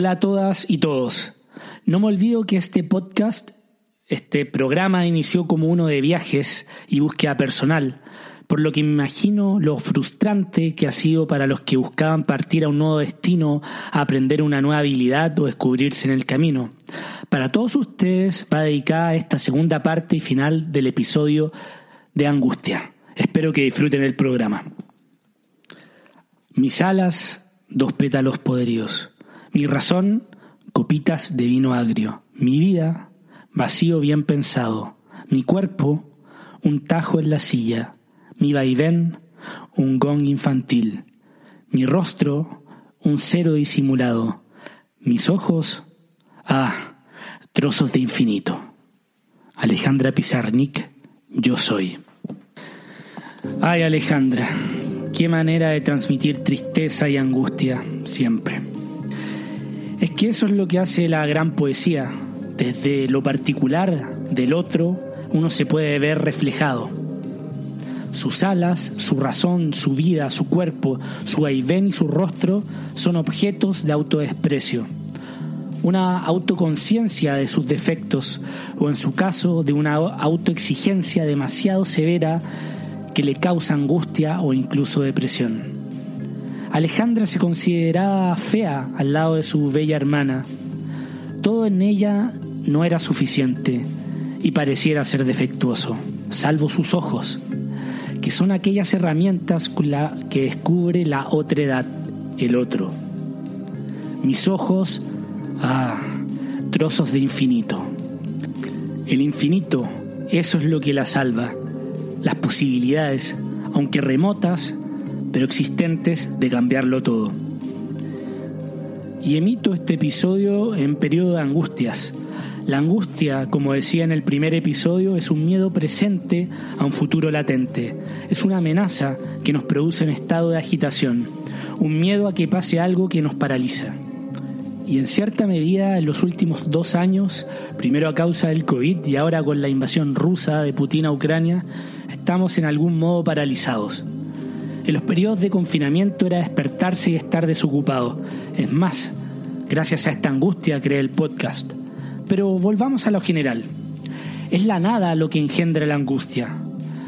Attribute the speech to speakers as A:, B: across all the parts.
A: Hola a todas y todos. No me olvido que este podcast, este programa inició como uno de viajes y búsqueda personal, por lo que me imagino lo frustrante que ha sido para los que buscaban partir a un nuevo destino, aprender una nueva habilidad o descubrirse en el camino. Para todos ustedes va dedicada esta segunda parte y final del episodio de Angustia. Espero que disfruten el programa. Mis alas, dos pétalos podridos. Mi razón, copitas de vino agrio. Mi vida, vacío bien pensado. Mi cuerpo, un tajo en la silla. Mi vaivén, un gong infantil. Mi rostro, un cero disimulado. Mis ojos, ah, trozos de infinito. Alejandra Pizarnik, yo soy. Ay, Alejandra, qué manera de transmitir tristeza y angustia siempre. Es que eso es lo que hace la gran poesía. Desde lo particular del otro, uno se puede ver reflejado. Sus alas, su razón, su vida, su cuerpo, su vaivén y su rostro son objetos de autodesprecio. Una autoconciencia de sus defectos o en su caso de una autoexigencia demasiado severa que le causa angustia o incluso depresión. Alejandra se consideraba fea al lado de su bella hermana. Todo en ella no era suficiente y pareciera ser defectuoso, salvo sus ojos, que son aquellas herramientas que descubre la otra edad, el otro. Mis ojos, ah, trozos de infinito. El infinito, eso es lo que la salva. Las posibilidades, aunque remotas, pero existentes de cambiarlo todo. Y emito este episodio en periodo de angustias. La angustia, como decía en el primer episodio, es un miedo presente a un futuro latente. Es una amenaza que nos produce un estado de agitación, un miedo a que pase algo que nos paraliza. Y en cierta medida, en los últimos dos años, primero a causa del COVID y ahora con la invasión rusa de Putin a Ucrania, estamos en algún modo paralizados. En los periodos de confinamiento era despertarse y estar desocupado. Es más, gracias a esta angustia creé el podcast. Pero volvamos a lo general. Es la nada lo que engendra la angustia.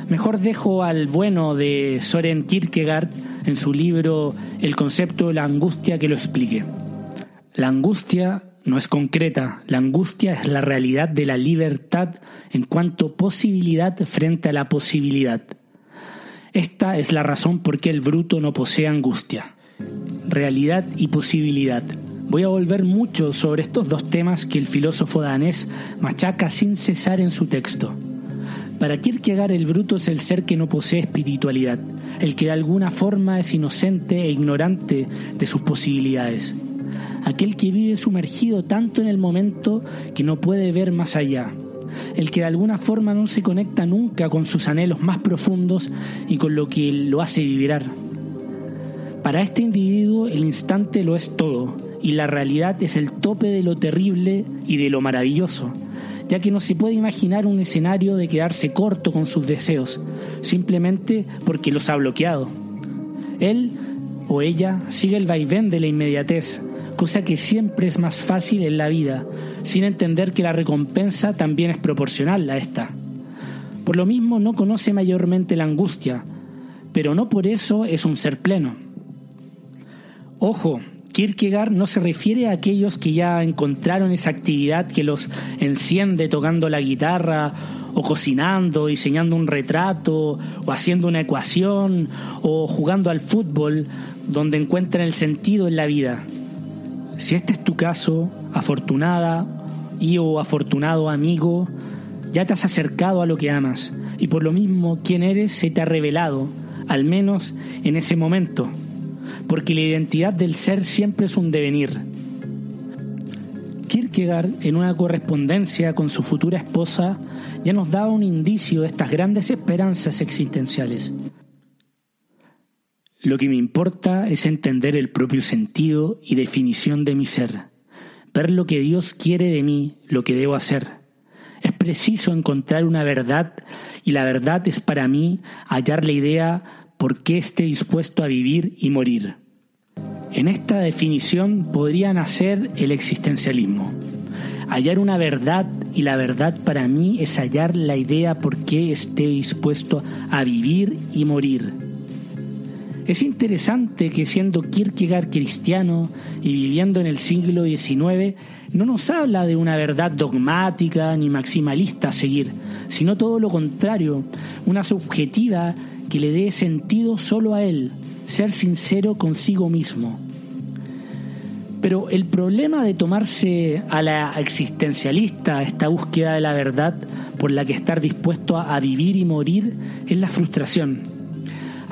A: Mejor dejo al bueno de Soren Kierkegaard en su libro El concepto de la angustia que lo explique. La angustia no es concreta, la angustia es la realidad de la libertad en cuanto posibilidad frente a la posibilidad. Esta es la razón por qué el bruto no posee angustia. Realidad y posibilidad. Voy a volver mucho sobre estos dos temas que el filósofo danés machaca sin cesar en su texto. Para Kierkegaard el bruto es el ser que no posee espiritualidad, el que de alguna forma es inocente e ignorante de sus posibilidades, aquel que vive sumergido tanto en el momento que no puede ver más allá, el que de alguna forma no se conecta nunca con sus anhelos más profundos y con lo que lo hace vibrar. Para este individuo el instante lo es todo y la realidad es el tope de lo terrible y de lo maravilloso, ya que no se puede imaginar un escenario de quedarse corto con sus deseos, simplemente porque los ha bloqueado. Él o ella sigue el vaivén de la inmediatez, cosa que siempre es más fácil en la vida, sin entender que la recompensa también es proporcional a esta. Por lo mismo no conoce mayormente la angustia, pero no por eso es un ser pleno. Ojo, Kierkegaard no se refiere a aquellos que ya encontraron esa actividad que los enciende tocando la guitarra o cocinando, diseñando un retrato o haciendo una ecuación o jugando al fútbol donde encuentran el sentido en la vida. Si este es tu caso, afortunada y o afortunado amigo, ya te has acercado a lo que amas y por lo mismo quien eres se te ha revelado, al menos en ese momento, porque la identidad del ser siempre es un devenir. Kierkegaard, en una correspondencia con su futura esposa, ya nos daba un indicio de estas grandes esperanzas existenciales. Lo que me importa es entender el propio sentido y definición de mi ser, ver lo que Dios quiere de mí, lo que debo hacer. Es preciso encontrar una verdad y la verdad es para mí hallar la idea por qué esté dispuesto a vivir y morir. En esta definición podría nacer el existencialismo. Hallar una verdad y la verdad para mí es hallar la idea por qué esté dispuesto a vivir y morir. Es interesante que siendo Kierkegaard cristiano y viviendo en el siglo XIX, no nos habla de una verdad dogmática ni maximalista a seguir, sino todo lo contrario, una subjetiva que le dé sentido solo a él, ser sincero consigo mismo. Pero el problema de tomarse a la existencialista, esta búsqueda de la verdad por la que estar dispuesto a, vivir y morir, es la frustración.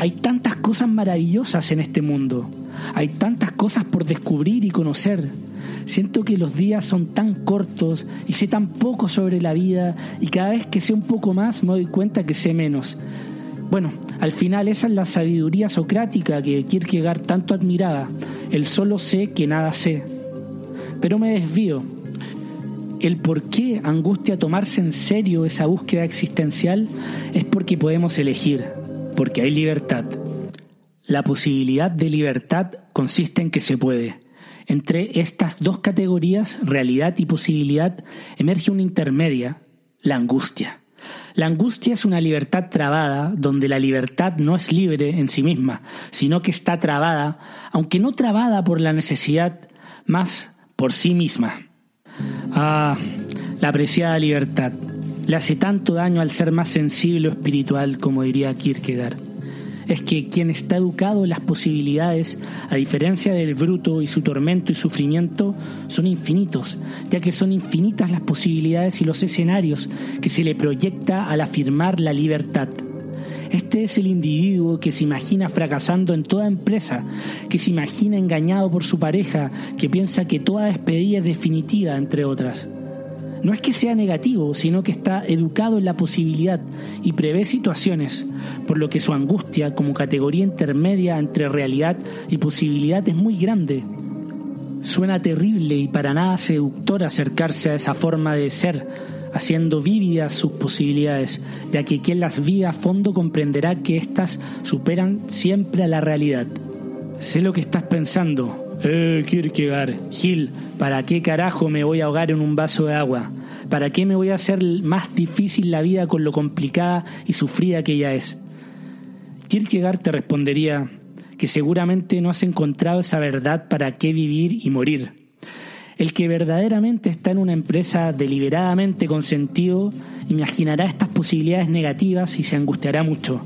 A: Hay tantas cosas maravillosas en este mundo, hay tantas cosas por descubrir y conocer. Siento que los días son tan cortos y sé tan poco sobre la vida y cada vez que sé un poco más me doy cuenta que sé menos. Bueno, al final esa es la sabiduría socrática que Kierkegaard tanto admiraba. El solo sé que nada sé. Pero me desvío. El por qué angustia tomarse en serio esa búsqueda existencial es porque podemos elegir, porque hay libertad. La posibilidad de libertad consiste en que se puede. Entre estas dos categorías, realidad y posibilidad, emerge una intermedia, la angustia. La angustia es una libertad trabada, donde la libertad no es libre en sí misma, sino que está trabada, aunque no trabada por la necesidad, más por sí misma. Ah, la apreciada libertad. Le hace tanto daño al ser más sensible o espiritual, como diría Kierkegaard es que quien está educado en las posibilidades, a diferencia del bruto y su tormento y sufrimiento, son infinitos, ya que son infinitas las posibilidades y los escenarios que se le proyecta al afirmar la libertad. Este es el individuo que se imagina fracasando en toda empresa, que se imagina engañado por su pareja, que piensa que toda despedida es definitiva, entre otras. No es que sea negativo, sino que está educado en la posibilidad y prevé situaciones, por lo que su angustia como categoría intermedia entre realidad y posibilidad es muy grande. Suena terrible y para nada seductor acercarse a esa forma de ser, haciendo vívidas sus posibilidades, ya que quien las vive a fondo comprenderá que éstas superan siempre a la realidad. Sé lo que estás pensando, eh, Kierkegaard, Gil, ¿para qué carajo me voy a ahogar en un vaso de agua? ¿Para qué me voy a hacer más difícil la vida con lo complicada y sufrida que ella es? Kierkegaard te respondería que seguramente no has encontrado esa verdad para qué vivir y morir. El que verdaderamente está en una empresa deliberadamente con sentido imaginará estas posibilidades negativas y se angustiará mucho.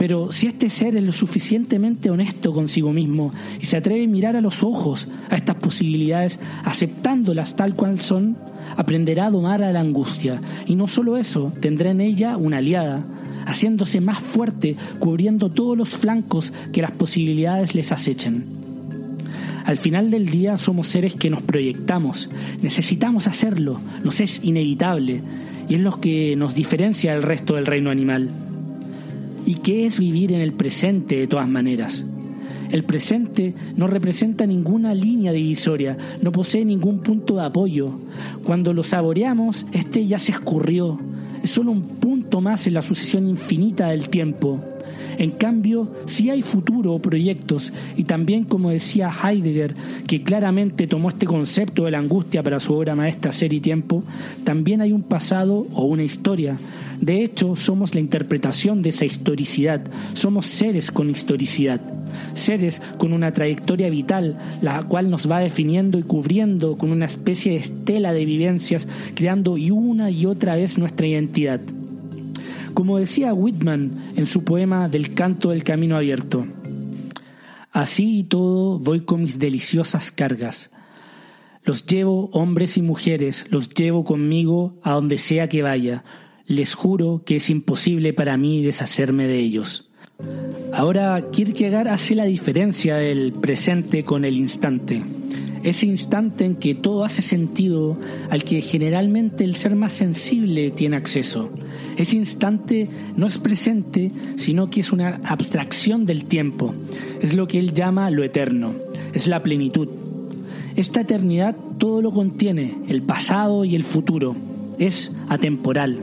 A: Pero si este ser es lo suficientemente honesto consigo mismo y se atreve a mirar a los ojos a estas posibilidades, aceptándolas tal cual son, aprenderá a domar a la angustia. Y no solo eso, tendrá en ella una aliada, haciéndose más fuerte, cubriendo todos los flancos que las posibilidades les acechen. Al final del día somos seres que nos proyectamos, necesitamos hacerlo, nos es inevitable y es lo que nos diferencia del resto del reino animal y qué es vivir en el presente de todas maneras. El presente no representa ninguna línea divisoria, no posee ningún punto de apoyo. Cuando lo saboreamos, este ya se escurrió. Es solo un punto más en la sucesión infinita del tiempo. En cambio, sí hay futuro o proyectos, y también, como decía Heidegger, que claramente tomó este concepto de la angustia para su obra maestra Ser y Tiempo, también hay un pasado o una historia. De hecho, somos la interpretación de esa historicidad, somos seres con historicidad, seres con una trayectoria vital, la cual nos va definiendo y cubriendo con una especie de estela de vivencias, creando y una y otra vez nuestra identidad. Como decía Whitman en su poema Del canto del camino abierto, así y todo voy con mis deliciosas cargas. Los llevo hombres y mujeres, los llevo conmigo a donde sea que vaya. Les juro que es imposible para mí deshacerme de ellos. Ahora Kierkegaard hace la diferencia del presente con el instante ese instante en que todo hace sentido, al que generalmente el ser más sensible tiene acceso. Ese instante no es presente, sino que es una abstracción del tiempo. Es lo que él llama lo eterno, es la plenitud. Esta eternidad todo lo contiene, el pasado y el futuro. Es atemporal.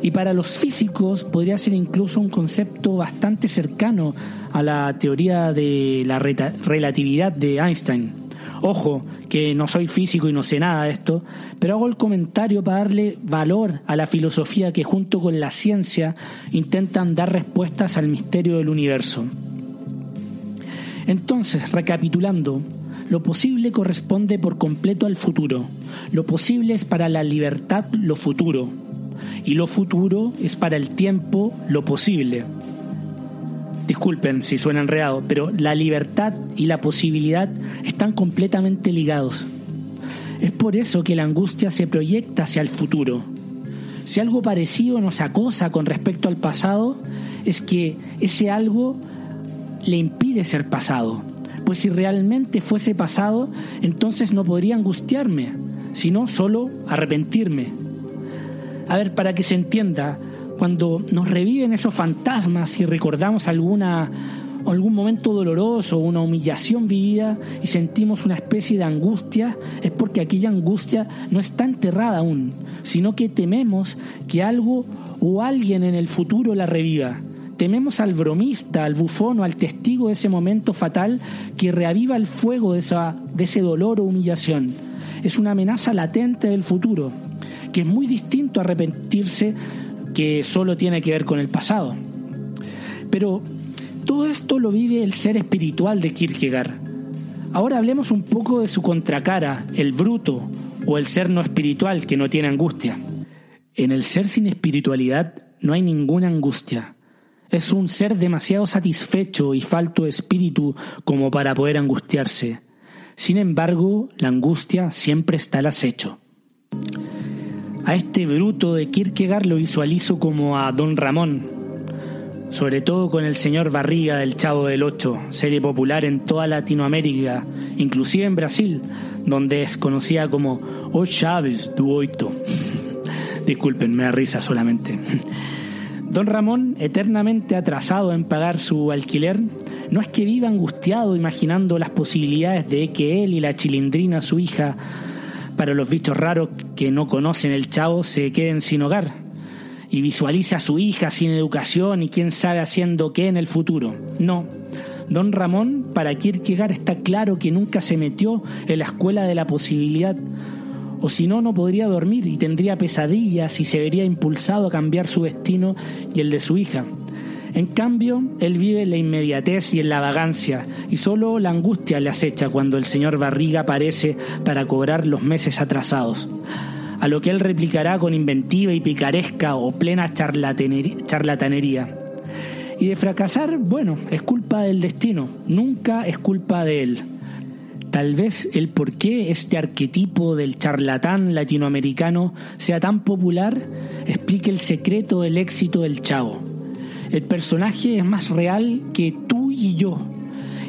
A: Y para los físicos podría ser incluso un concepto bastante cercano a la teoría de la relatividad de Einstein. Ojo, que no soy físico y no sé nada de esto, pero hago el comentario para darle valor a la filosofía que junto con la ciencia intentan dar respuestas al misterio del universo. Entonces, recapitulando, lo posible corresponde por completo al futuro. Lo posible es para la libertad lo futuro. Y lo futuro es para el tiempo lo posible. Disculpen si suena enredado, pero la libertad y la posibilidad están completamente ligados. Es por eso que la angustia se proyecta hacia el futuro. Si algo parecido nos acosa con respecto al pasado, es que ese algo le impide ser pasado. Pues si realmente fuese pasado, entonces no podría angustiarme, sino solo arrepentirme. A ver, para que se entienda, cuando nos reviven esos fantasmas y recordamos algún momento doloroso, una humillación vivida y sentimos una especie de angustia, es porque aquella angustia no está enterrada aún, sino que tememos que algo o alguien en el futuro la reviva. Tememos al bromista, al bufón o al testigo de ese momento fatal que reaviva el fuego de, esa, de ese dolor o humillación. Es una amenaza latente del futuro, que es muy distinto a arrepentirse que solo tiene que ver con el pasado. Pero todo esto lo vive el ser espiritual de Kierkegaard. Ahora hablemos un poco de su contracara, el bruto o el ser no espiritual que no tiene angustia. En el ser sin espiritualidad no hay ninguna angustia. Es un ser demasiado satisfecho y falto de espíritu como para poder angustiarse. Sin embargo, la angustia siempre está al acecho. A este bruto de Kierkegaard lo visualizo como a Don Ramón, sobre todo con el señor Barriga del Chavo del Ocho, serie popular en toda Latinoamérica, inclusive en Brasil, donde es conocida como O Chaves do Oito. Disculpen, me da risa solamente. Don Ramón, eternamente atrasado en pagar su alquiler, no es que viva angustiado imaginando las posibilidades de que él y la chilindrina, su hija, para los bichos raros que no conocen el chavo se queden sin hogar y visualiza a su hija sin educación y quién sabe haciendo qué en el futuro. No. Don Ramón, para Kierkegaard, está claro que nunca se metió en la escuela de la posibilidad, o si no, no podría dormir y tendría pesadillas y se vería impulsado a cambiar su destino y el de su hija. En cambio, él vive en la inmediatez y en la vagancia, y solo la angustia le acecha cuando el señor Barriga aparece para cobrar los meses atrasados. A lo que él replicará con inventiva y picaresca o plena charlatanería. Y de fracasar, bueno, es culpa del destino, nunca es culpa de él. Tal vez el por qué este arquetipo del charlatán latinoamericano sea tan popular explique el secreto del éxito del chavo el personaje es más real que tú y yo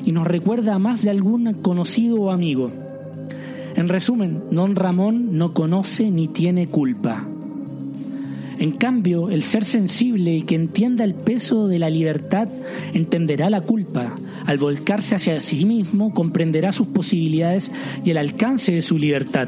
A: y nos recuerda a más de algún conocido o amigo. En resumen, don Ramón no conoce ni tiene culpa. En cambio, el ser sensible y que entienda el peso de la libertad entenderá la culpa. Al volcarse hacia sí mismo, comprenderá sus posibilidades y el alcance de su libertad.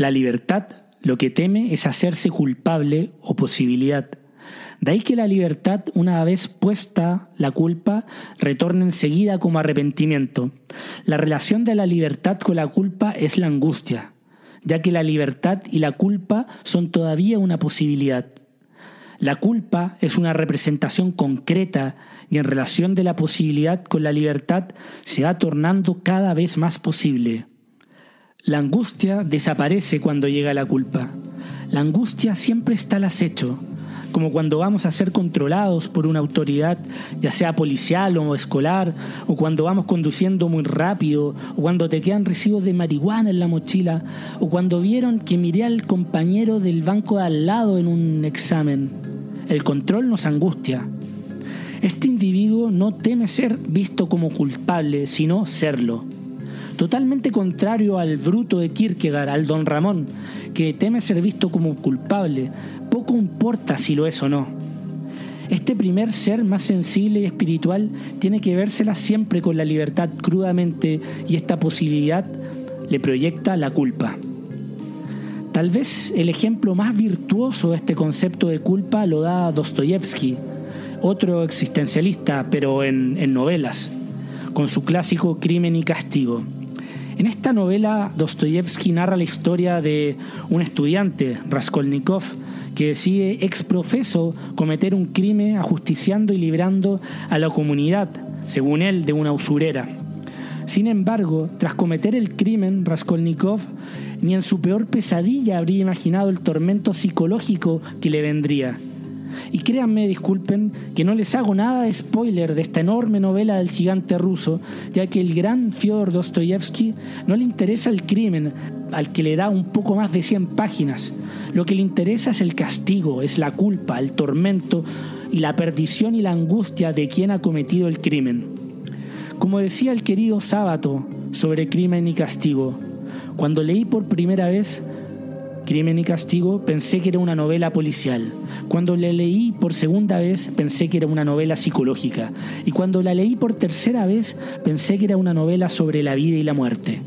A: La libertad lo que teme es hacerse culpable o posibilidad. De ahí que la libertad, una vez puesta la culpa, retorna enseguida como arrepentimiento. La relación de la libertad con la culpa es la angustia, ya que la libertad y la culpa son todavía una posibilidad. La culpa es una representación concreta y en relación de la posibilidad con la libertad se va tornando cada vez más posible. La angustia desaparece cuando llega la culpa. La angustia siempre está al acecho. como cuando vamos a ser controlados por una autoridad, ya sea policial o escolar, o cuando vamos conduciendo muy rápido, o cuando te quedan recibos de marihuana en la mochila, o cuando vieron que miré al compañero del banco al lado en un examen. El control nos angustia. Este individuo no teme ser visto como culpable, sino serlo. Totalmente contrario al bruto de Kierkegaard, al don Ramón, que teme ser visto como culpable, poco importa si lo es o no. Este primer ser más sensible y espiritual tiene que vérsela siempre con la libertad crudamente y esta posibilidad le proyecta la culpa. Tal vez el ejemplo más virtuoso de este concepto de culpa lo da Dostoyevsky, otro existencialista, pero en, en novelas, con su clásico Crimen y Castigo. En esta novela, Dostoyevsky narra la historia de un estudiante, Raskolnikov, que decide ex profeso cometer un crimen ajusticiando y librando a la comunidad, según él, de una usurera. Sin embargo, tras cometer el crimen, Raskolnikov ni en su peor pesadilla habría imaginado el tormento psicológico que le vendría. Y créanme, disculpen, que no les hago nada de spoiler de esta enorme novela del gigante ruso, ya que el gran Fyodor Dostoyevsky no le interesa el crimen, al que le da un poco más de 100 páginas. Lo que le interesa es el castigo, es la culpa, el tormento y la perdición y la angustia de quien ha cometido el crimen. Como decía el querido Sábato sobre crimen y castigo, cuando leí por primera vez Crimen y Castigo, pensé que era una novela policial. Cuando la leí por segunda vez, pensé que era una novela psicológica. Y cuando la leí por tercera vez, pensé que era una novela sobre la vida y la muerte.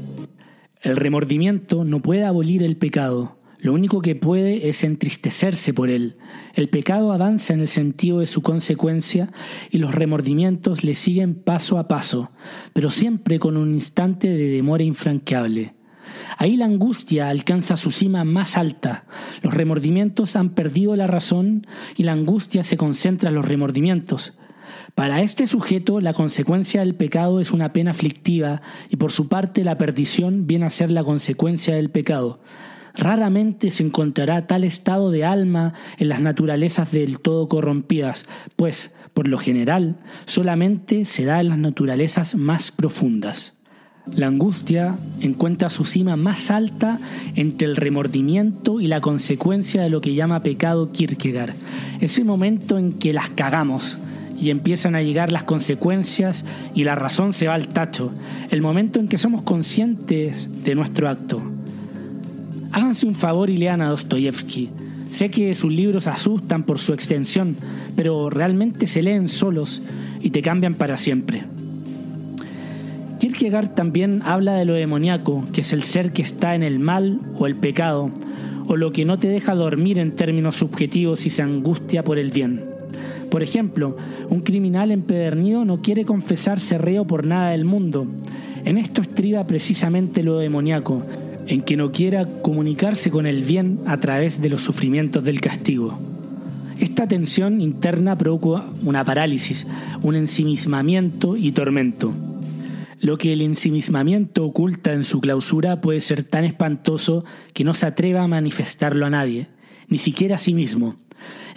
A: El remordimiento no puede abolir el pecado. Lo único que puede es entristecerse por él. El pecado avanza en el sentido de su consecuencia y los remordimientos le siguen paso a paso, pero siempre con un instante de demora infranqueable. Ahí la angustia alcanza su cima más alta. Los remordimientos han perdido la razón y la angustia se concentra en los remordimientos. Para este sujeto la consecuencia del pecado es una pena aflictiva y por su parte la perdición viene a ser la consecuencia del pecado. Raramente se encontrará tal estado de alma en las naturalezas del todo corrompidas, pues, por lo general, solamente se da en las naturalezas más profundas. La angustia encuentra su cima más alta entre el remordimiento y la consecuencia de lo que llama pecado Kierkegaard. Ese momento en que las cagamos y empiezan a llegar las consecuencias y la razón se va al tacho. El momento en que somos conscientes de nuestro acto. Háganse un favor y lean a Dostoyevsky. Sé que sus libros asustan por su extensión, pero realmente se leen solos y te cambian para siempre. Kierkegaard también habla de lo demoníaco, que es el ser que está en el mal o el pecado, o lo que no te deja dormir en términos subjetivos y se angustia por el bien. Por ejemplo, un criminal empedernido no quiere confesarse reo por nada del mundo. En esto estriba precisamente lo demoníaco, en que no quiera comunicarse con el bien a través de los sufrimientos del castigo. Esta tensión interna provoca una parálisis, un ensimismamiento y tormento. Lo que el ensimismamiento oculta en su clausura puede ser tan espantoso que no se atreva a manifestarlo a nadie, ni siquiera a sí mismo.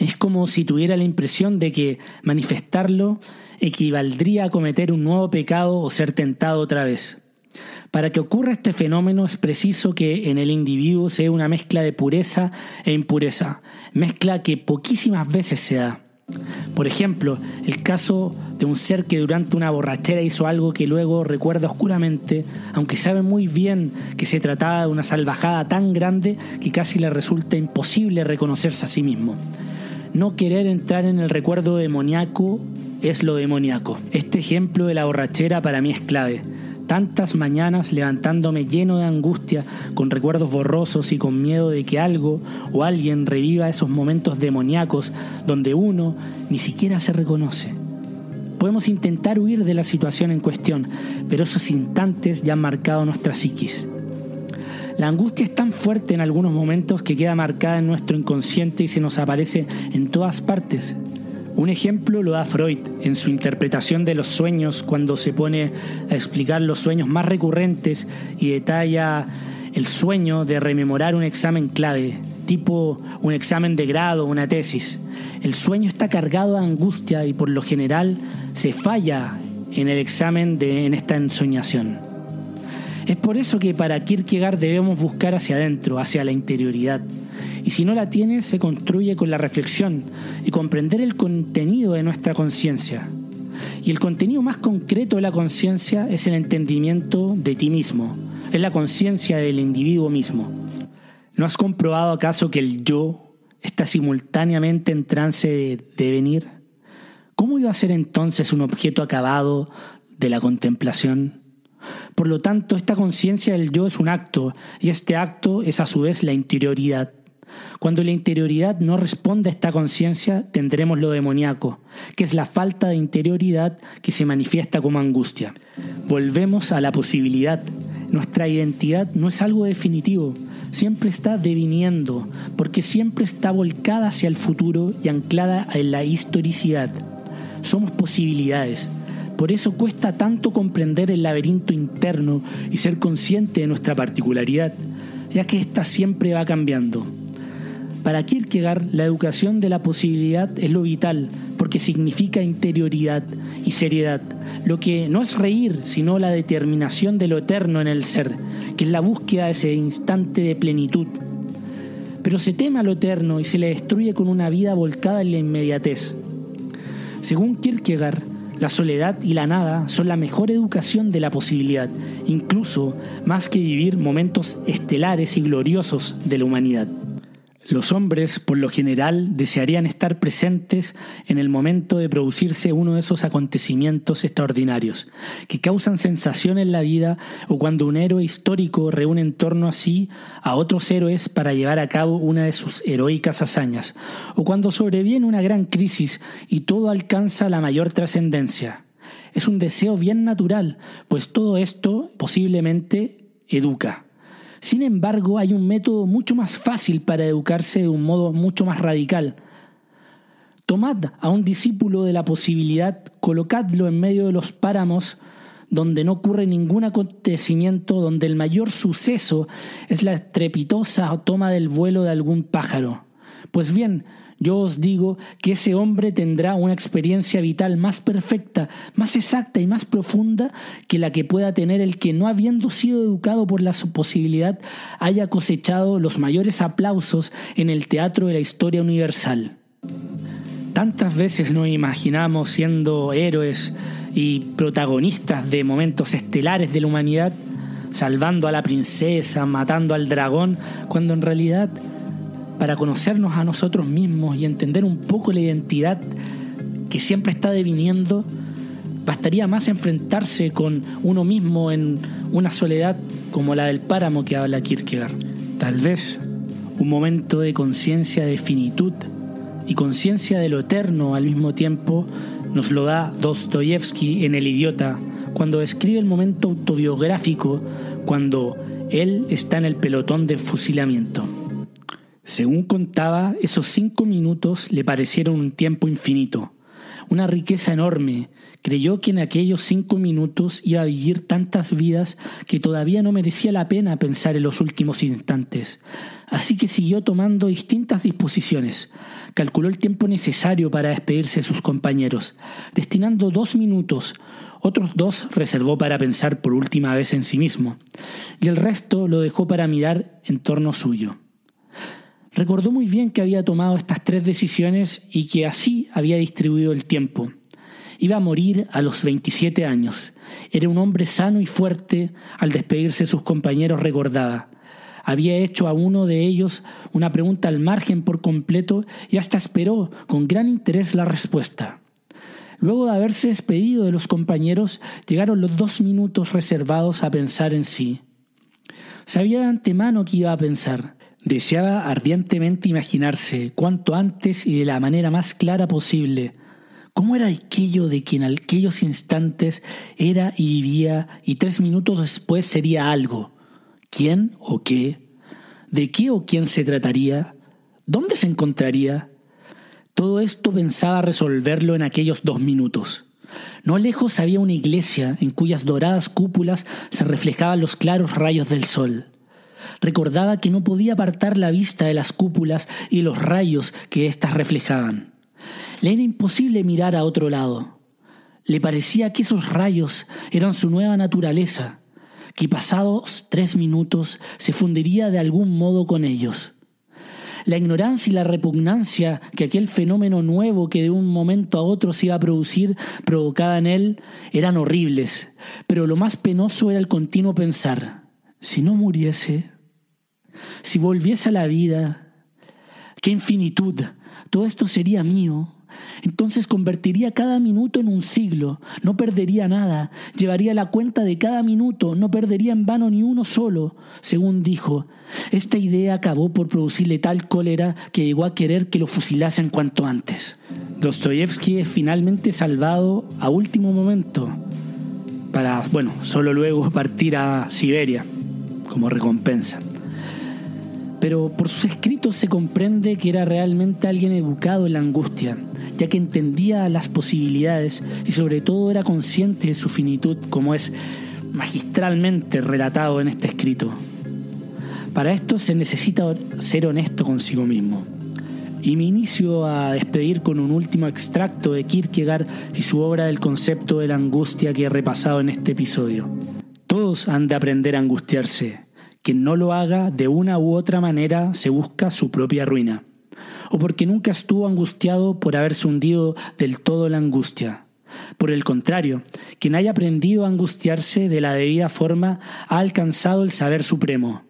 A: Es como si tuviera la impresión de que manifestarlo equivaldría a cometer un nuevo pecado o ser tentado otra vez. Para que ocurra este fenómeno es preciso que en el individuo se dé una mezcla de pureza e impureza, mezcla que poquísimas veces se da. Por ejemplo, el caso de un ser que durante una borrachera hizo algo que luego recuerda oscuramente, aunque sabe muy bien que se trataba de una salvajada tan grande que casi le resulta imposible reconocerse a sí mismo. No querer entrar en el recuerdo demoníaco es lo demoníaco. Este ejemplo de la borrachera para mí es clave tantas mañanas levantándome lleno de angustia, con recuerdos borrosos y con miedo de que algo o alguien reviva esos momentos demoníacos donde uno ni siquiera se reconoce. Podemos intentar huir de la situación en cuestión, pero esos instantes ya han marcado nuestra psiquis. La angustia es tan fuerte en algunos momentos que queda marcada en nuestro inconsciente y se nos aparece en todas partes, un ejemplo lo da Freud en su interpretación de los sueños cuando se pone a explicar los sueños más recurrentes y detalla el sueño de rememorar un examen clave tipo un examen de grado, una tesis. El sueño está cargado de angustia y por lo general se falla en el examen en esta ensoñación. Es por eso que para Kierkegaard debemos buscar hacia adentro, hacia la interioridad. Y si no la tiene, se construye con la reflexión y comprender el contenido de nuestra conciencia. Y el contenido más concreto de la conciencia es el entendimiento de ti mismo, es la conciencia del individuo mismo. ¿No has comprobado acaso que el yo está simultáneamente en trance de devenir? ¿Cómo iba a ser entonces un objeto acabado de la contemplación? Por lo tanto, esta conciencia del yo es un acto, y este acto es a su vez la interioridad. Cuando la interioridad no responde a esta conciencia, tendremos lo demoníaco, que es la falta de interioridad que se manifiesta como angustia. Volvemos a la posibilidad. Nuestra identidad no es algo definitivo, siempre está deviniendo, porque siempre está volcada hacia el futuro y anclada en la historicidad. Somos posibilidades. Por eso cuesta tanto comprender el laberinto interno y ser consciente de nuestra particularidad, ya que ésta siempre va cambiando. Para Kierkegaard, la educación de la posibilidad es lo vital, porque significa interioridad y seriedad, lo que no es reír, sino la determinación de lo eterno en el ser, que es la búsqueda de ese instante de plenitud. Pero se teme a lo eterno y se le destruye con una vida volcada en la inmediatez. Según Kierkegaard, la soledad y la nada son la mejor educación de la posibilidad, incluso más que vivir momentos estelares y gloriosos de la humanidad. Los hombres, por lo general, desearían estar presentes en el momento de producirse uno de esos acontecimientos extraordinarios, que causan sensación en la vida o cuando un héroe histórico reúne en torno a sí a otros héroes para llevar a cabo una de sus heroicas hazañas, o cuando sobreviene una gran crisis y todo alcanza la mayor trascendencia. Es un deseo bien natural, pues todo esto posiblemente educa. Sin embargo, hay un método mucho más fácil para educarse de un modo mucho más radical. Tomad a un discípulo de la posibilidad, colocadlo en medio de los páramos donde no ocurre ningún acontecimiento, donde el mayor suceso es la estrepitosa toma del vuelo de algún pájaro. Pues bien, yo os digo que ese hombre tendrá una experiencia vital más perfecta, más exacta y más profunda que la que pueda tener el que, no habiendo sido educado por la posibilidad, haya cosechado los mayores aplausos en el teatro de la historia universal. Tantas veces nos imaginamos siendo héroes y protagonistas de momentos estelares de la humanidad, salvando a la princesa, matando al dragón, cuando en realidad para conocernos a nosotros mismos y entender un poco la identidad que siempre está deviniendo, bastaría más enfrentarse con uno mismo en una soledad como la del páramo que habla Kierkegaard. Tal vez un momento de conciencia de finitud y conciencia de lo eterno al mismo tiempo nos lo da Dostoyevsky en El idiota, cuando describe el momento autobiográfico cuando él está en el pelotón de fusilamiento. Según contaba, esos cinco minutos le parecieron un tiempo infinito, una riqueza enorme. Creyó que en aquellos cinco minutos iba a vivir tantas vidas que todavía no merecía la pena pensar en los últimos instantes. Así que siguió tomando distintas disposiciones. Calculó el tiempo necesario para despedirse de sus compañeros, destinando dos minutos. Otros dos reservó para pensar por última vez en sí mismo, y el resto lo dejó para mirar en torno suyo. Recordó muy bien que había tomado estas tres decisiones y que así había distribuido el tiempo. Iba a morir a los 27 años. Era un hombre sano y fuerte. Al despedirse de sus compañeros recordaba. Había hecho a uno de ellos una pregunta al margen por completo y hasta esperó con gran interés la respuesta. Luego de haberse despedido de los compañeros, llegaron los dos minutos reservados a pensar en sí. Sabía de antemano que iba a pensar. Deseaba ardientemente imaginarse, cuanto antes y de la manera más clara posible, cómo era aquello de quien en aquellos instantes era y vivía y tres minutos después sería algo. ¿Quién o qué? ¿De qué o quién se trataría? ¿Dónde se encontraría? Todo esto pensaba resolverlo en aquellos dos minutos. No lejos había una iglesia en cuyas doradas cúpulas se reflejaban los claros rayos del sol. Recordaba que no podía apartar la vista de las cúpulas y los rayos que éstas reflejaban. Le era imposible mirar a otro lado. Le parecía que esos rayos eran su nueva naturaleza, que pasados tres minutos se fundiría de algún modo con ellos. La ignorancia y la repugnancia que aquel fenómeno nuevo que de un momento a otro se iba a producir provocada en él eran horribles, pero lo más penoso era el continuo pensar, si no muriese, si volviese a la vida, qué infinitud, todo esto sería mío. Entonces convertiría cada minuto en un siglo, no perdería nada, llevaría la cuenta de cada minuto, no perdería en vano ni uno solo, según dijo. Esta idea acabó por producirle tal cólera que llegó a querer que lo fusilasen cuanto antes. Dostoyevsky es finalmente salvado a último momento para, bueno, solo luego partir a Siberia como recompensa pero por sus escritos se comprende que era realmente alguien educado en la angustia, ya que entendía las posibilidades y sobre todo era consciente de su finitud, como es magistralmente relatado en este escrito. Para esto se necesita ser honesto consigo mismo. Y me inicio a despedir con un último extracto de Kierkegaard y su obra del concepto de la angustia que he repasado en este episodio. Todos han de aprender a angustiarse, quien no lo haga de una u otra manera se busca su propia ruina, o porque nunca estuvo angustiado por haberse hundido del todo la angustia. Por el contrario, quien haya aprendido a angustiarse de la debida forma ha alcanzado el saber supremo.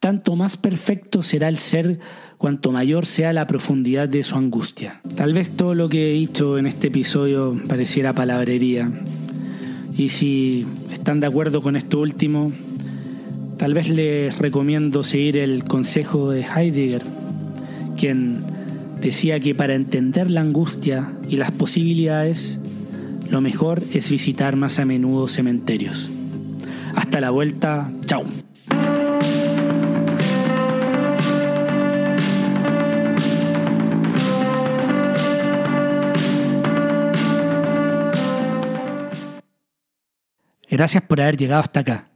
A: Tanto más perfecto será el ser cuanto mayor sea la profundidad de su angustia. Tal vez todo lo que he dicho en este episodio pareciera palabrería. Y si están de acuerdo con esto último, Tal vez les recomiendo seguir el consejo de Heidegger, quien decía que para entender la angustia y las posibilidades, lo mejor es visitar más a menudo cementerios. Hasta la vuelta, chao. Gracias por haber llegado hasta acá.